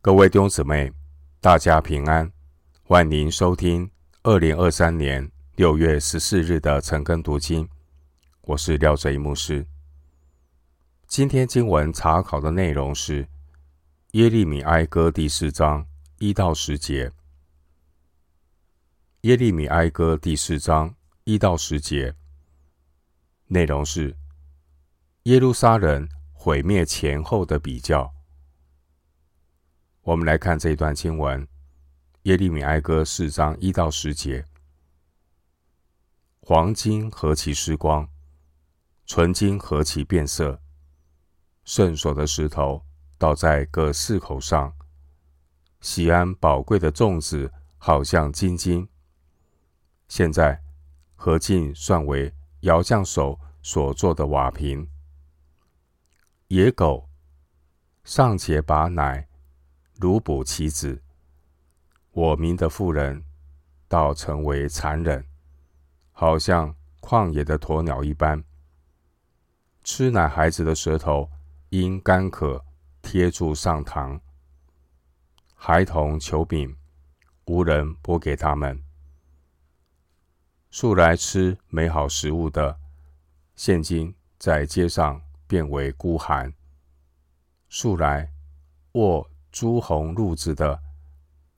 各位弟兄姊妹，大家平安，欢迎收听二零二三年六月十四日的晨更读经。我是廖哲一牧师。今天经文查考的内容是耶利米哀歌第四章一到十节。耶利米哀歌第四章一到十节，内容是耶路撒冷毁灭前后的比较。我们来看这一段经文，《耶利米哀歌》四章一到十节：黄金何其失光，纯金何其变色，圣所的石头倒在各四口上，西安宝贵的粽子好像金金。现在何竟算为窑匠手所做的瓦瓶？野狗尚且把奶。如补其子，我民的妇人，倒成为残忍，好像旷野的鸵鸟一般。吃奶孩子的舌头因干渴贴住上膛，孩童求饼，无人拨给他们。素来吃美好食物的，现今在街上变为孤寒。素来卧。朱红褥子的，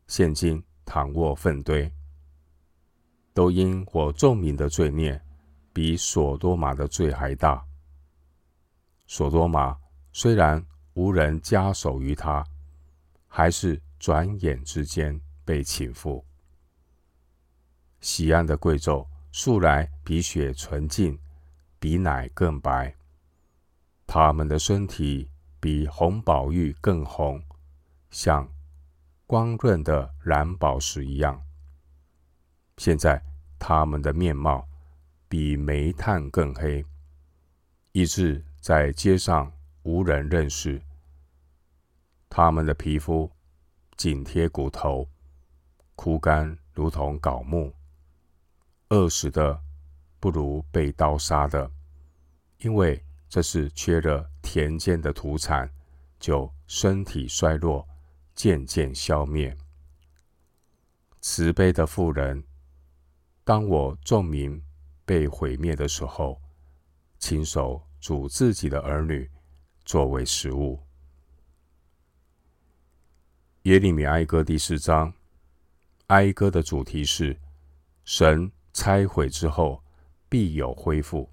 现今躺卧粪堆，都因我众民的罪孽，比所多玛的罪还大。所多玛虽然无人加手于他，还是转眼之间被倾覆。西安的贵胄素来比雪纯净，比奶更白，他们的身体比红宝玉更红。像光润的蓝宝石一样。现在他们的面貌比煤炭更黑，以致在街上无人认识。他们的皮肤紧贴骨头，枯干如同槁木。饿死的不如被刀杀的，因为这是缺了田间的土产，就身体衰弱。渐渐消灭。慈悲的妇人，当我众民被毁灭的时候，亲手煮自己的儿女作为食物。耶利米哀歌第四章，哀歌的主题是神拆毁之后必有恢复。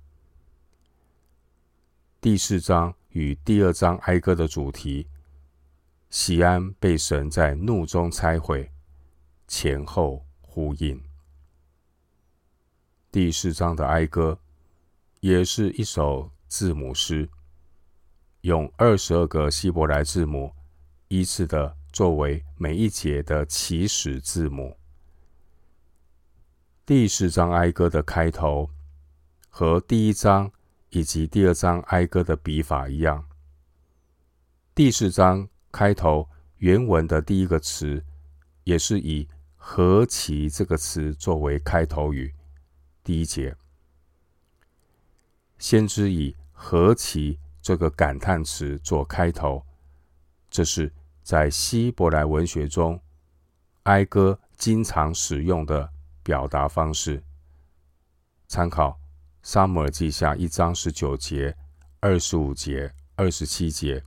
第四章与第二章哀歌的主题。锡安被神在怒中拆毁，前后呼应。第四章的哀歌也是一首字母诗，用二十二个希伯来字母依次的作为每一节的起始字母。第四章哀歌的开头和第一章以及第二章哀歌的笔法一样。第四章。开头原文的第一个词，也是以“何其”这个词作为开头语。第一节，先知以“何其”这个感叹词做开头，这是在希伯来文学中哀歌经常使用的表达方式。参考《撒母耳记下》一章十九节、二十五节、二十七节。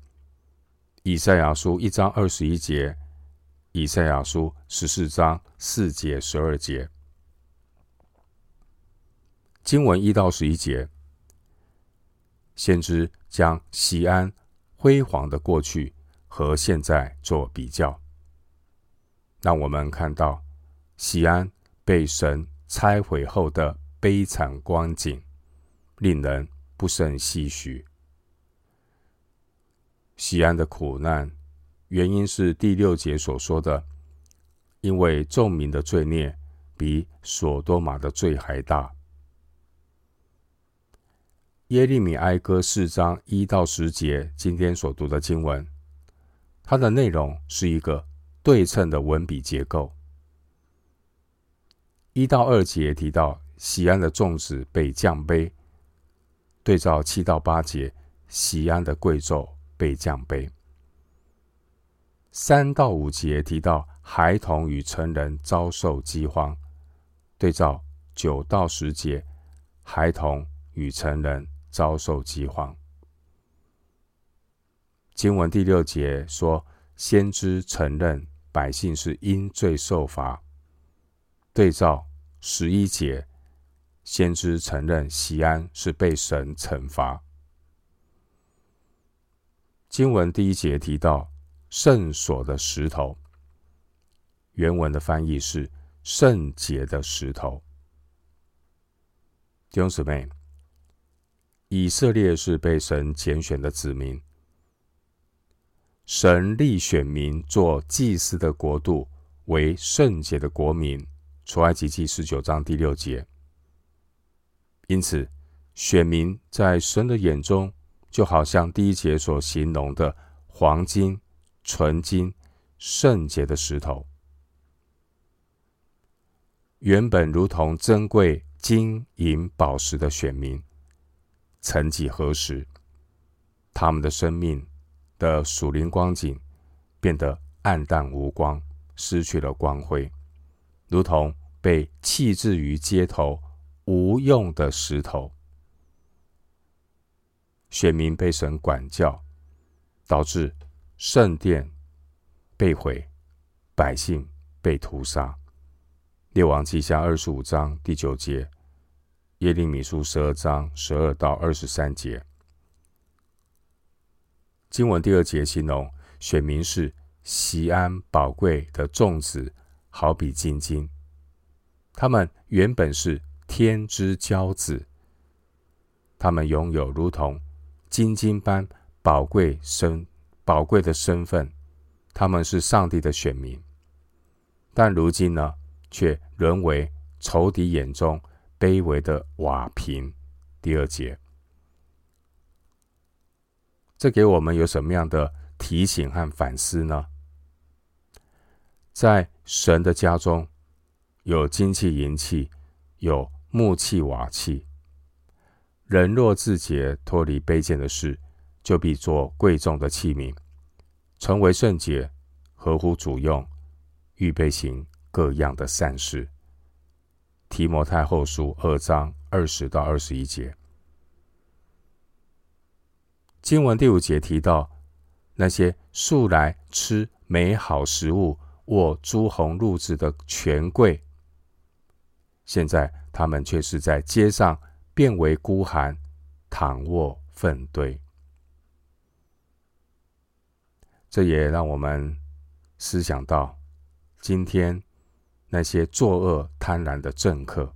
以赛亚书一章二十一节，以赛亚书十四章四节十二节，经文一到十一节，先知将西安辉煌的过去和现在做比较，让我们看到西安被神拆毁后的悲惨光景，令人不胜唏嘘。西安的苦难，原因是第六节所说的，因为众民的罪孽比所多玛的罪还大。耶利米哀歌四章一到十节，今天所读的经文，它的内容是一个对称的文笔结构。一到二节提到西安的众子被降卑，对照七到八节，西安的贵胄。被降卑。三到五节提到孩童与成人遭受饥荒，对照九到十节，孩童与成人遭受饥荒。经文第六节说，先知承认百姓是因罪受罚，对照十一节，先知承认锡安是被神惩罚。经文第一节提到圣所的石头，原文的翻译是圣洁的石头。弟兄姊妹，以色列是被神拣选的子民，神立选民做祭司的国度，为圣洁的国民。出埃及记十九章第六节。因此，选民在神的眼中。就好像第一节所形容的黄金、纯金、圣洁的石头，原本如同珍贵金银宝石的选民，曾几何时，他们的生命的属灵光景变得黯淡无光，失去了光辉，如同被弃置于街头无用的石头。选民被神管教，导致圣殿被毁，百姓被屠杀。列王记下二十五章第九节，耶利米书十二章十二到二十三节。经文第二节形容选民是西安宝贵的众子，好比金金。他们原本是天之骄子，他们拥有如同。金金般宝贵身宝贵的身份，他们是上帝的选民，但如今呢，却沦为仇敌眼中卑微的瓦瓶。第二节，这给我们有什么样的提醒和反思呢？在神的家中，有金器银器，有木器瓦器。人若自洁，脱离卑贱的事，就必做贵重的器皿，成为圣洁，合乎主用，预备行各样的善事。提摩太后书二章二十到二十一节，经文第五节提到那些素来吃美好食物、握朱红褥子的权贵，现在他们却是在街上。变为孤寒，躺卧粪堆。这也让我们思想到，今天那些作恶贪婪的政客，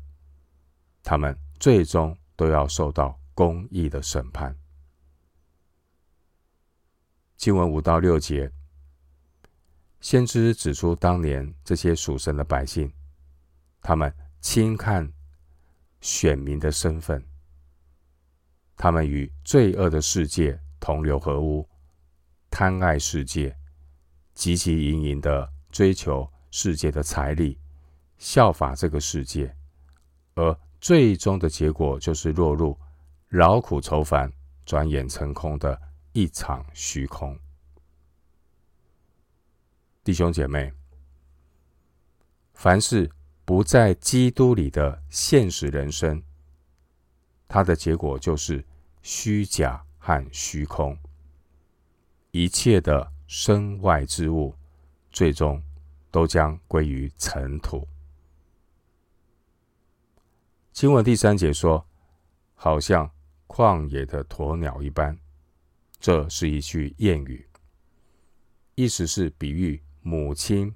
他们最终都要受到公义的审判。经文五到六节，先知指出，当年这些属神的百姓，他们轻看。选民的身份，他们与罪恶的世界同流合污，贪爱世界，汲汲营营的追求世界的财力，效法这个世界，而最终的结果就是落入劳苦愁烦、转眼成空的一场虚空。弟兄姐妹，凡事。不在基督里的现实人生，它的结果就是虚假和虚空。一切的身外之物，最终都将归于尘土。经文第三节说：“好像旷野的鸵鸟一般。”这是一句谚语，意思是比喻母亲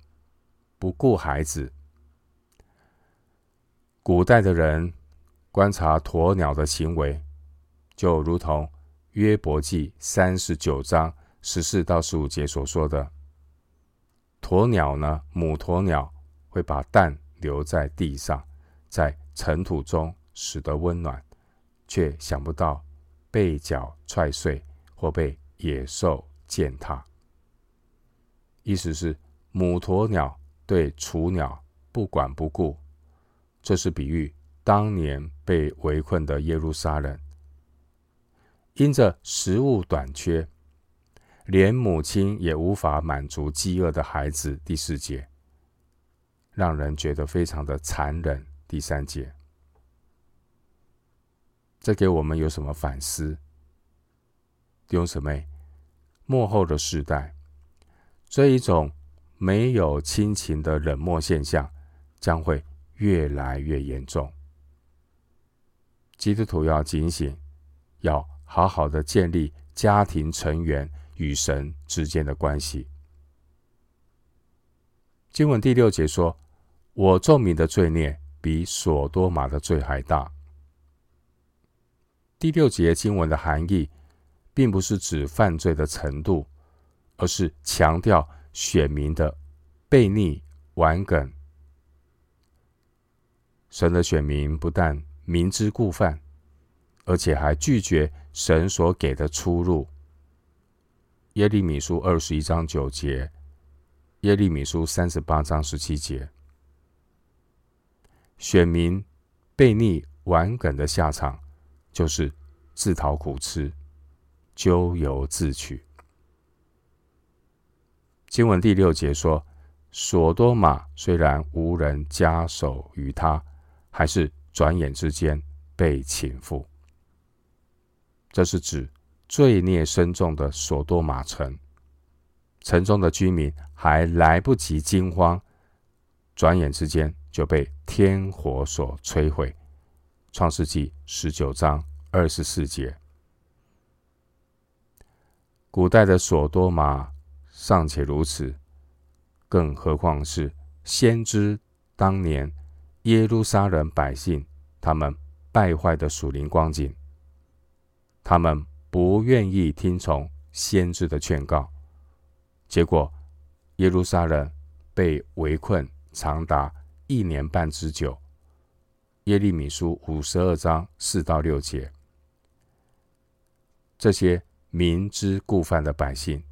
不顾孩子。古代的人观察鸵鸟的行为，就如同约伯记三十九章十四到十五节所说的：鸵鸟呢，母鸵鸟会把蛋留在地上，在尘土中使得温暖，却想不到被脚踹碎或被野兽践踏。意思是母鸵鸟对雏鸟不管不顾。这是比喻当年被围困的耶路撒冷，因着食物短缺，连母亲也无法满足饥饿的孩子。第四节，让人觉得非常的残忍。第三节，这给我们有什么反思？弟兄姊妹，末后的世代，这一种没有亲情的冷漠现象将会越来越严重。基督徒要警醒，要好好的建立家庭成员与神之间的关系。经文第六节说：“我众民的罪孽比所多玛的罪还大。”第六节经文的含义，并不是指犯罪的程度，而是强调选民的悖逆顽梗。神的选民不但明知故犯，而且还拒绝神所给的出路。耶利米书二十一章九节，耶利米书三十八章十七节，选民悖逆顽梗的下场，就是自讨苦吃，咎由自取。经文第六节说：“所多玛虽然无人加手于他，还是转眼之间被倾覆。”这是指。罪孽深重的所多玛城，城中的居民还来不及惊慌，转眼之间就被天火所摧毁。创世纪十九章二十四节。古代的所多玛尚且如此，更何况是先知当年耶路撒冷百姓他们败坏的属灵光景，他们。不愿意听从先知的劝告，结果耶路撒冷被围困长达一年半之久。耶利米书五十二章四到六节，这些明知故犯的百姓，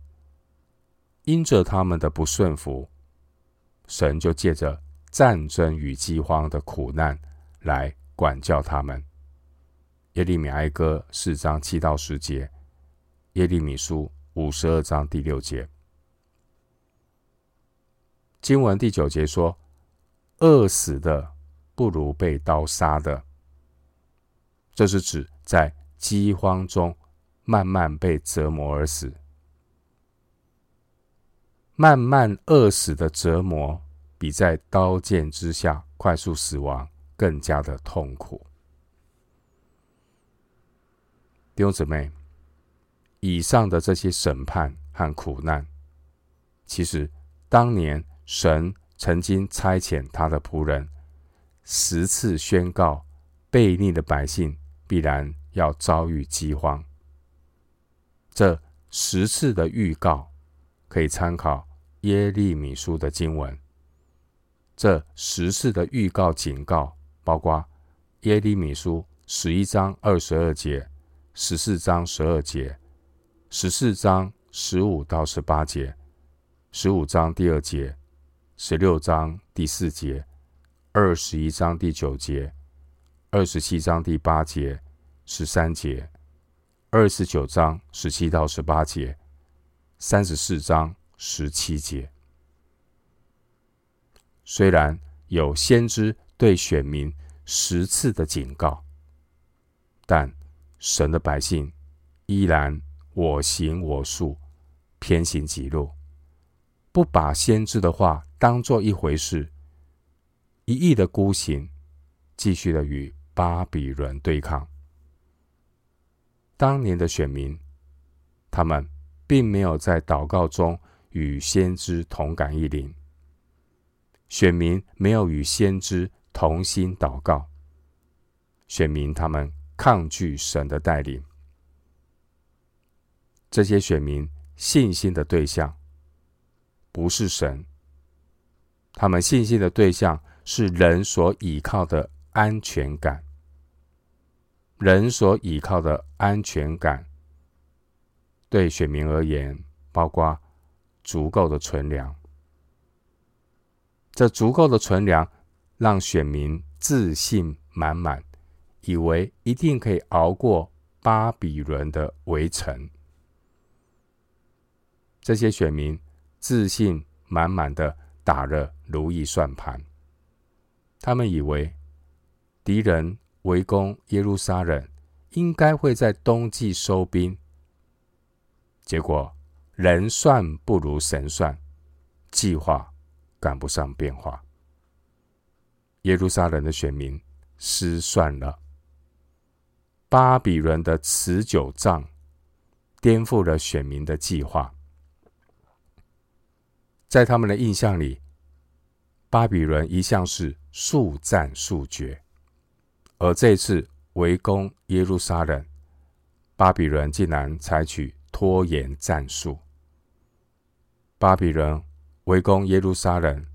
因着他们的不顺服，神就借着战争与饥荒的苦难来管教他们。耶利米哀歌四章七到十节，耶利米书五十二章第六节，经文第九节说：“饿死的不如被刀杀的。”这是指在饥荒中慢慢被折磨而死，慢慢饿死的折磨，比在刀剑之下快速死亡更加的痛苦。弟兄姊妹，以上的这些审判和苦难，其实当年神曾经差遣他的仆人十次宣告，悖逆的百姓必然要遭遇饥荒。这十次的预告可以参考耶利米书的经文。这十次的预告警告，包括耶利米书十一章二十二节。十四章十二节，十四章十五到十八节，十五章第二节，十六章第四节，二十一章第九节，二十七章第八节，十三节，二十九章十七到十八节，三十四章十七节。虽然有先知对选民十次的警告，但神的百姓依然我行我素，偏行己路，不把先知的话当做一回事，一意的孤行，继续的与巴比伦对抗。当年的选民，他们并没有在祷告中与先知同感一灵，选民没有与先知同心祷告，选民他们。抗拒神的带领，这些选民信心的对象不是神，他们信心的对象是人所倚靠的安全感。人所倚靠的安全感，对选民而言，包括足够的存粮。这足够的存粮，让选民自信满满。以为一定可以熬过巴比伦的围城，这些选民自信满满的打了如意算盘，他们以为敌人围攻耶路撒冷，应该会在冬季收兵。结果人算不如神算，计划赶不上变化。耶路撒冷的选民失算了。巴比伦的持久战颠覆了选民的计划。在他们的印象里，巴比伦一向是速战速决，而这次围攻耶路撒冷，巴比伦竟然采取拖延战术。巴比伦围攻耶路撒冷，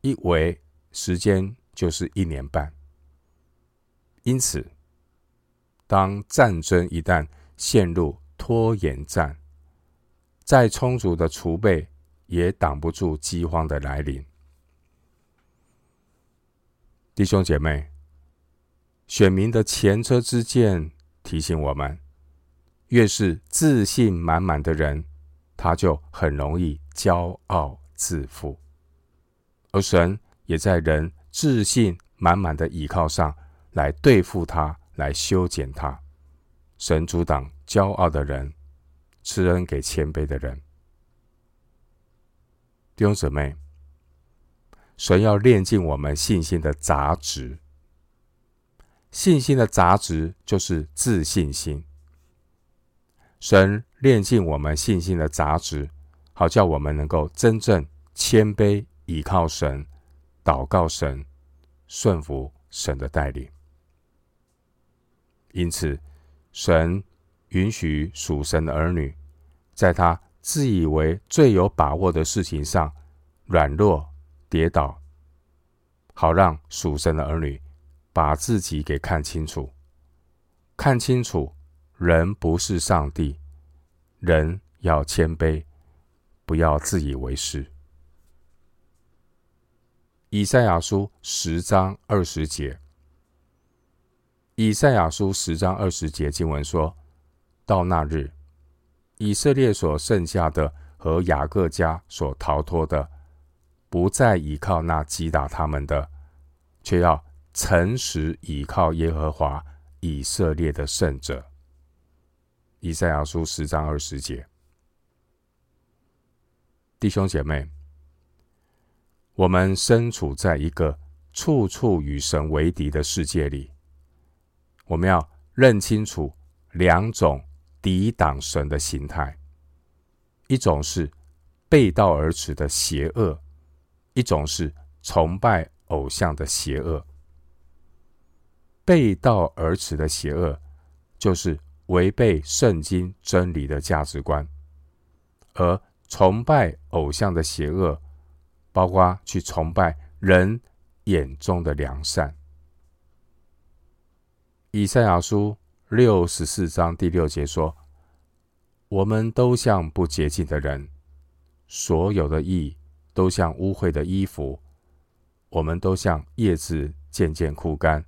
一围时间就是一年半，因此。当战争一旦陷入拖延战，再充足的储备也挡不住饥荒的来临。弟兄姐妹，选民的前车之鉴提醒我们：越是自信满满的人，他就很容易骄傲自负；而神也在人自信满满的倚靠上来对付他。来修剪他，神阻挡骄傲的人，赐恩给谦卑的人。弟兄姊妹，神要炼净我们信心的杂质，信心的杂质就是自信心。神炼尽我们信心的杂质，好叫我们能够真正谦卑，倚靠神，祷告神，顺服神的带领。因此，神允许属神的儿女，在他自以为最有把握的事情上软弱跌倒，好让属神的儿女把自己给看清楚，看清楚人不是上帝，人要谦卑，不要自以为是。以赛亚书十章二十节。以赛亚书十章二十节经文说：“到那日，以色列所剩下的和雅各家所逃脱的，不再倚靠那击打他们的，却要诚实倚靠耶和华以色列的圣者。”以赛亚书十章二十节，弟兄姐妹，我们身处在一个处处与神为敌的世界里。我们要认清楚两种抵挡神的形态：一种是背道而驰的邪恶，一种是崇拜偶像的邪恶。背道而驰的邪恶，就是违背圣经真理的价值观；而崇拜偶像的邪恶，包括去崇拜人眼中的良善。以赛亚书六十四章第六节说：“我们都像不洁净的人，所有的义都像污秽的衣服，我们都像叶子渐渐枯干，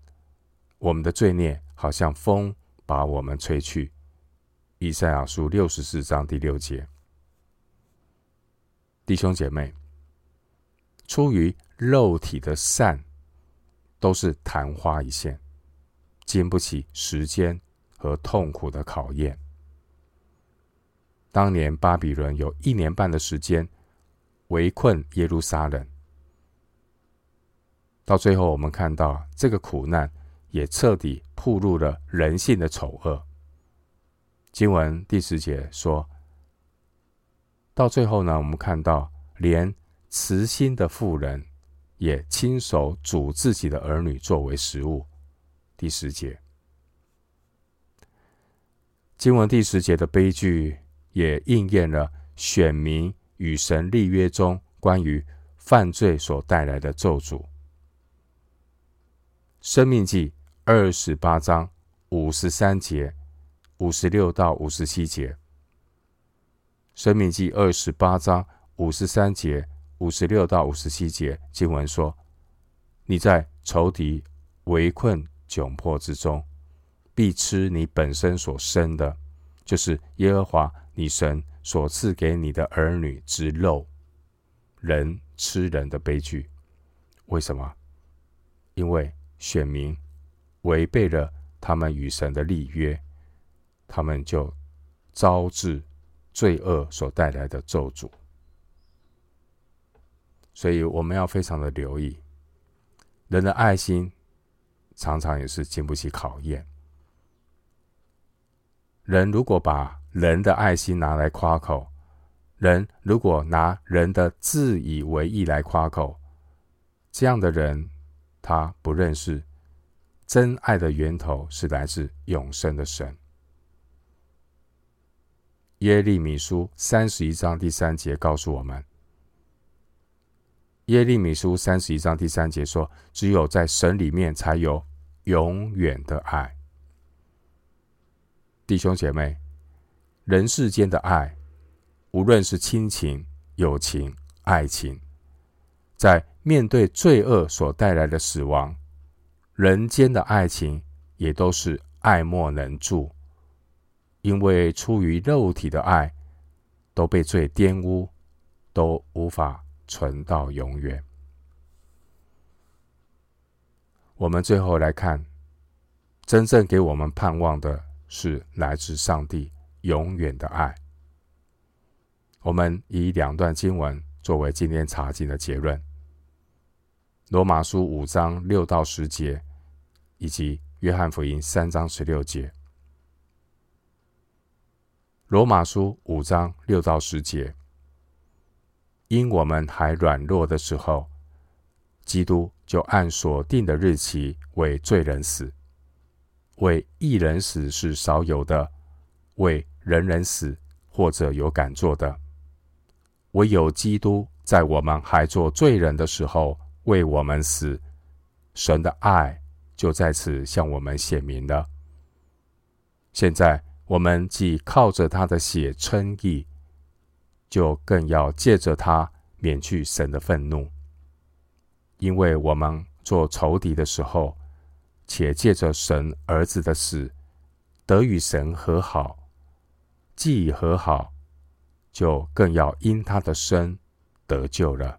我们的罪孽好像风把我们吹去。”以赛亚书六十四章第六节，弟兄姐妹，出于肉体的善，都是昙花一现。经不起时间和痛苦的考验。当年巴比伦有一年半的时间围困耶路撒冷，到最后我们看到这个苦难也彻底暴露了人性的丑恶。经文第十节说，到最后呢，我们看到连慈心的妇人也亲手煮自己的儿女作为食物。第十节，经文第十节的悲剧也应验了选民与神立约中关于犯罪所带来的咒诅。生命记二十八章五十三节、五十六到五十七节。申命记二十八章五十三节、五十六到五十七节经文说：“你在仇敌围困。”窘迫之中，必吃你本身所生的，就是耶和华你神所赐给你的儿女之肉，人吃人的悲剧。为什么？因为选民违背了他们与神的立约，他们就招致罪恶所带来的咒诅。所以我们要非常的留意，人的爱心常常也是经不起考验。人如果把人的爱心拿来夸口，人如果拿人的自以为意来夸口，这样的人，他不认识真爱的源头是来自永生的神。耶利米书三十一章第三节告诉我们，耶利米书三十一章第三节说：“只有在神里面才有永远的爱。”弟兄姐妹，人世间的爱，无论是亲情、友情、爱情，在面对罪恶所带来的死亡，人间的爱情也都是爱莫能助，因为出于肉体的爱都被罪玷污，都无法存到永远。我们最后来看，真正给我们盼望的。是来自上帝永远的爱。我们以两段经文作为今天查经的结论：罗马书五章六到十节，以及约翰福音三章十六节。罗马书五章六到十节，因我们还软弱的时候，基督就按所定的日期为罪人死。为一人死是少有的，为人人死或者有敢做的，唯有基督在我们还做罪人的时候为我们死，神的爱就在此向我们显明了。现在我们既靠着他的血称义，就更要借着他免去神的愤怒，因为我们做仇敌的时候。且借着神儿子的死，得与神和好；既已和好，就更要因他的生得救了。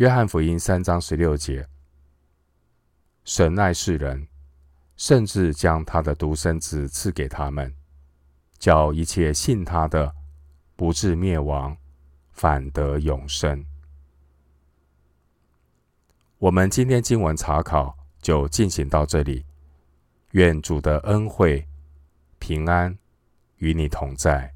约翰福音三章十六节：神爱世人，甚至将他的独生子赐给他们，叫一切信他的，不至灭亡，反得永生。我们今天经文查考就进行到这里，愿主的恩惠、平安与你同在。